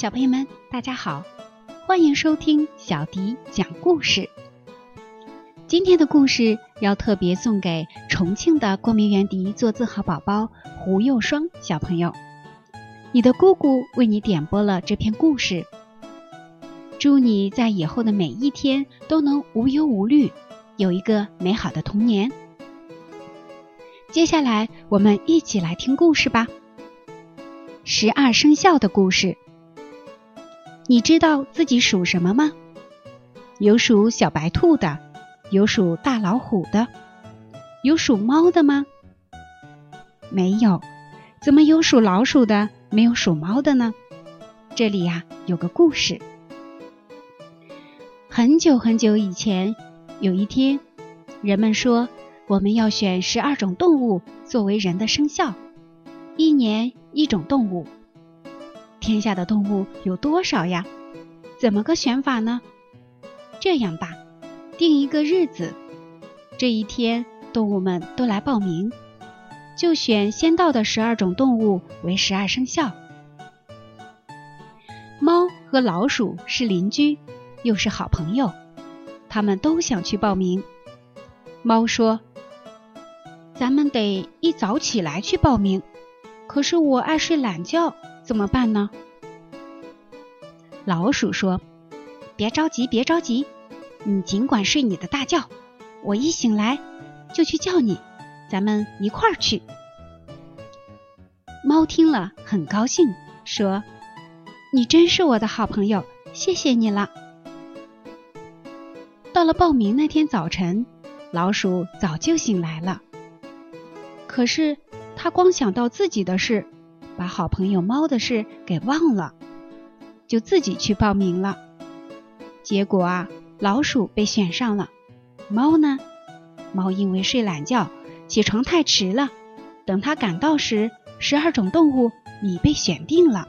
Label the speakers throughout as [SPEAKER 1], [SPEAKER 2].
[SPEAKER 1] 小朋友们，大家好，欢迎收听小迪讲故事。今天的故事要特别送给重庆的光明园迪做字号宝宝胡佑双小朋友，你的姑姑为你点播了这篇故事。祝你在以后的每一天都能无忧无虑，有一个美好的童年。接下来，我们一起来听故事吧。十二生肖的故事，你知道自己属什么吗？有属小白兔的，有属大老虎的，有属猫的吗？没有，怎么有属老鼠的，没有属猫的呢？这里呀，有个故事。很久很久以前，有一天，人们说。我们要选十二种动物作为人的生肖，一年一种动物。天下的动物有多少呀？怎么个选法呢？这样吧，定一个日子，这一天动物们都来报名，就选先到的十二种动物为十二生肖。猫和老鼠是邻居，又是好朋友，他们都想去报名。猫说。咱们得一早起来去报名，可是我爱睡懒觉，怎么办呢？老鼠说：“别着急，别着急，你尽管睡你的大觉，我一醒来就去叫你，咱们一块儿去。”猫听了很高兴，说：“你真是我的好朋友，谢谢你了。”到了报名那天早晨，老鼠早就醒来了。可是他光想到自己的事，把好朋友猫的事给忘了，就自己去报名了。结果啊，老鼠被选上了，猫呢？猫因为睡懒觉，起床太迟了。等它赶到时，十二种动物已被选定了。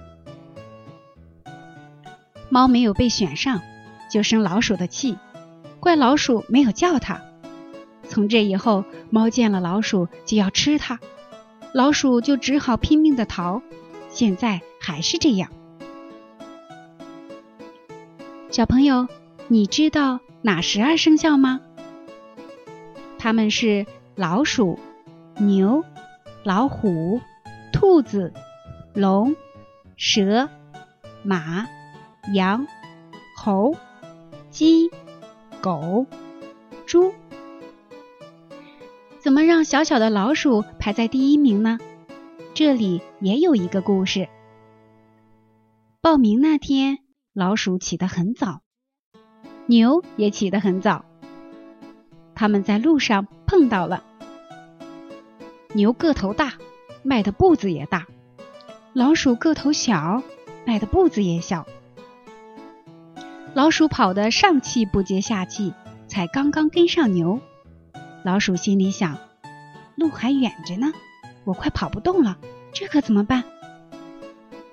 [SPEAKER 1] 猫没有被选上，就生老鼠的气，怪老鼠没有叫它。从这以后，猫见了老鼠就要吃它，老鼠就只好拼命的逃。现在还是这样。小朋友，你知道哪十二生肖吗？他们是老鼠、牛、老虎、兔子、龙、蛇、马、羊、猴、鸡、狗、猪。怎么让小小的老鼠排在第一名呢？这里也有一个故事。报名那天，老鼠起得很早，牛也起得很早。他们在路上碰到了。牛个头大，迈的步子也大；老鼠个头小，迈的步子也小。老鼠跑得上气不接下气，才刚刚跟上牛。老鼠心里想：“路还远着呢，我快跑不动了，这可怎么办？”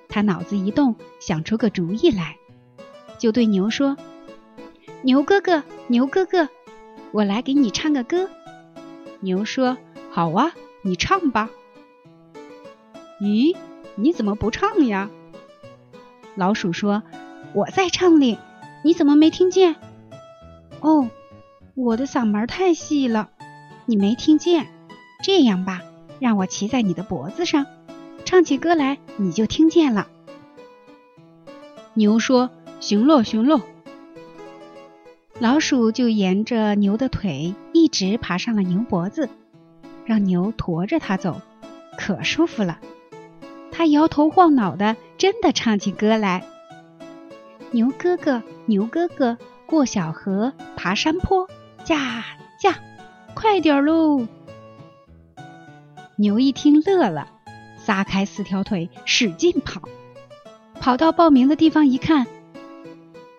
[SPEAKER 1] 他脑子一动，想出个主意来，就对牛说：“牛哥哥，牛哥哥，我来给你唱个歌。”牛说：“好啊，你唱吧。”“咦，你怎么不唱呀？”老鼠说：“我在唱哩，你怎么没听见？”“哦，我的嗓门太细了。”你没听见？这样吧，让我骑在你的脖子上，唱起歌来，你就听见了。牛说：“行喽，行喽。”老鼠就沿着牛的腿一直爬上了牛脖子，让牛驮着它走，可舒服了。它摇头晃脑的，真的唱起歌来：“牛哥哥，牛哥哥，过小河，爬山坡，驾驾。”快点喽！牛一听乐了，撒开四条腿使劲跑，跑到报名的地方一看，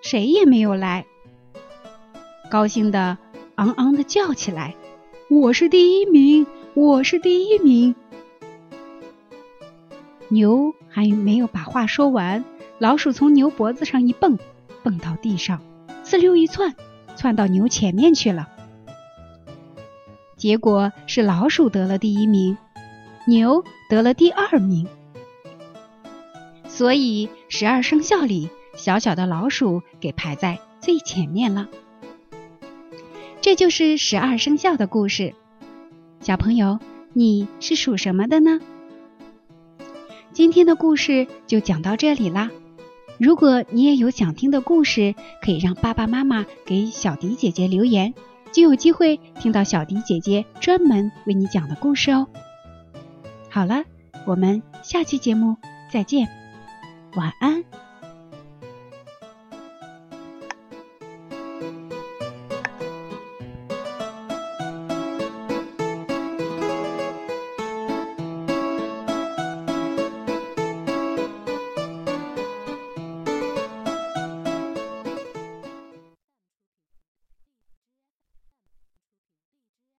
[SPEAKER 1] 谁也没有来，高兴的昂昂的叫起来：“我是第一名，我是第一名！”牛还没有把话说完，老鼠从牛脖子上一蹦，蹦到地上，呲溜一窜，窜到牛前面去了。结果是老鼠得了第一名，牛得了第二名。所以十二生肖里，小小的老鼠给排在最前面了。这就是十二生肖的故事。小朋友，你是属什么的呢？今天的故事就讲到这里啦。如果你也有想听的故事，可以让爸爸妈妈给小迪姐姐留言，就有机会听到小迪姐姐专门为你讲的故事哦。好了，我们下期节目再见，晚安。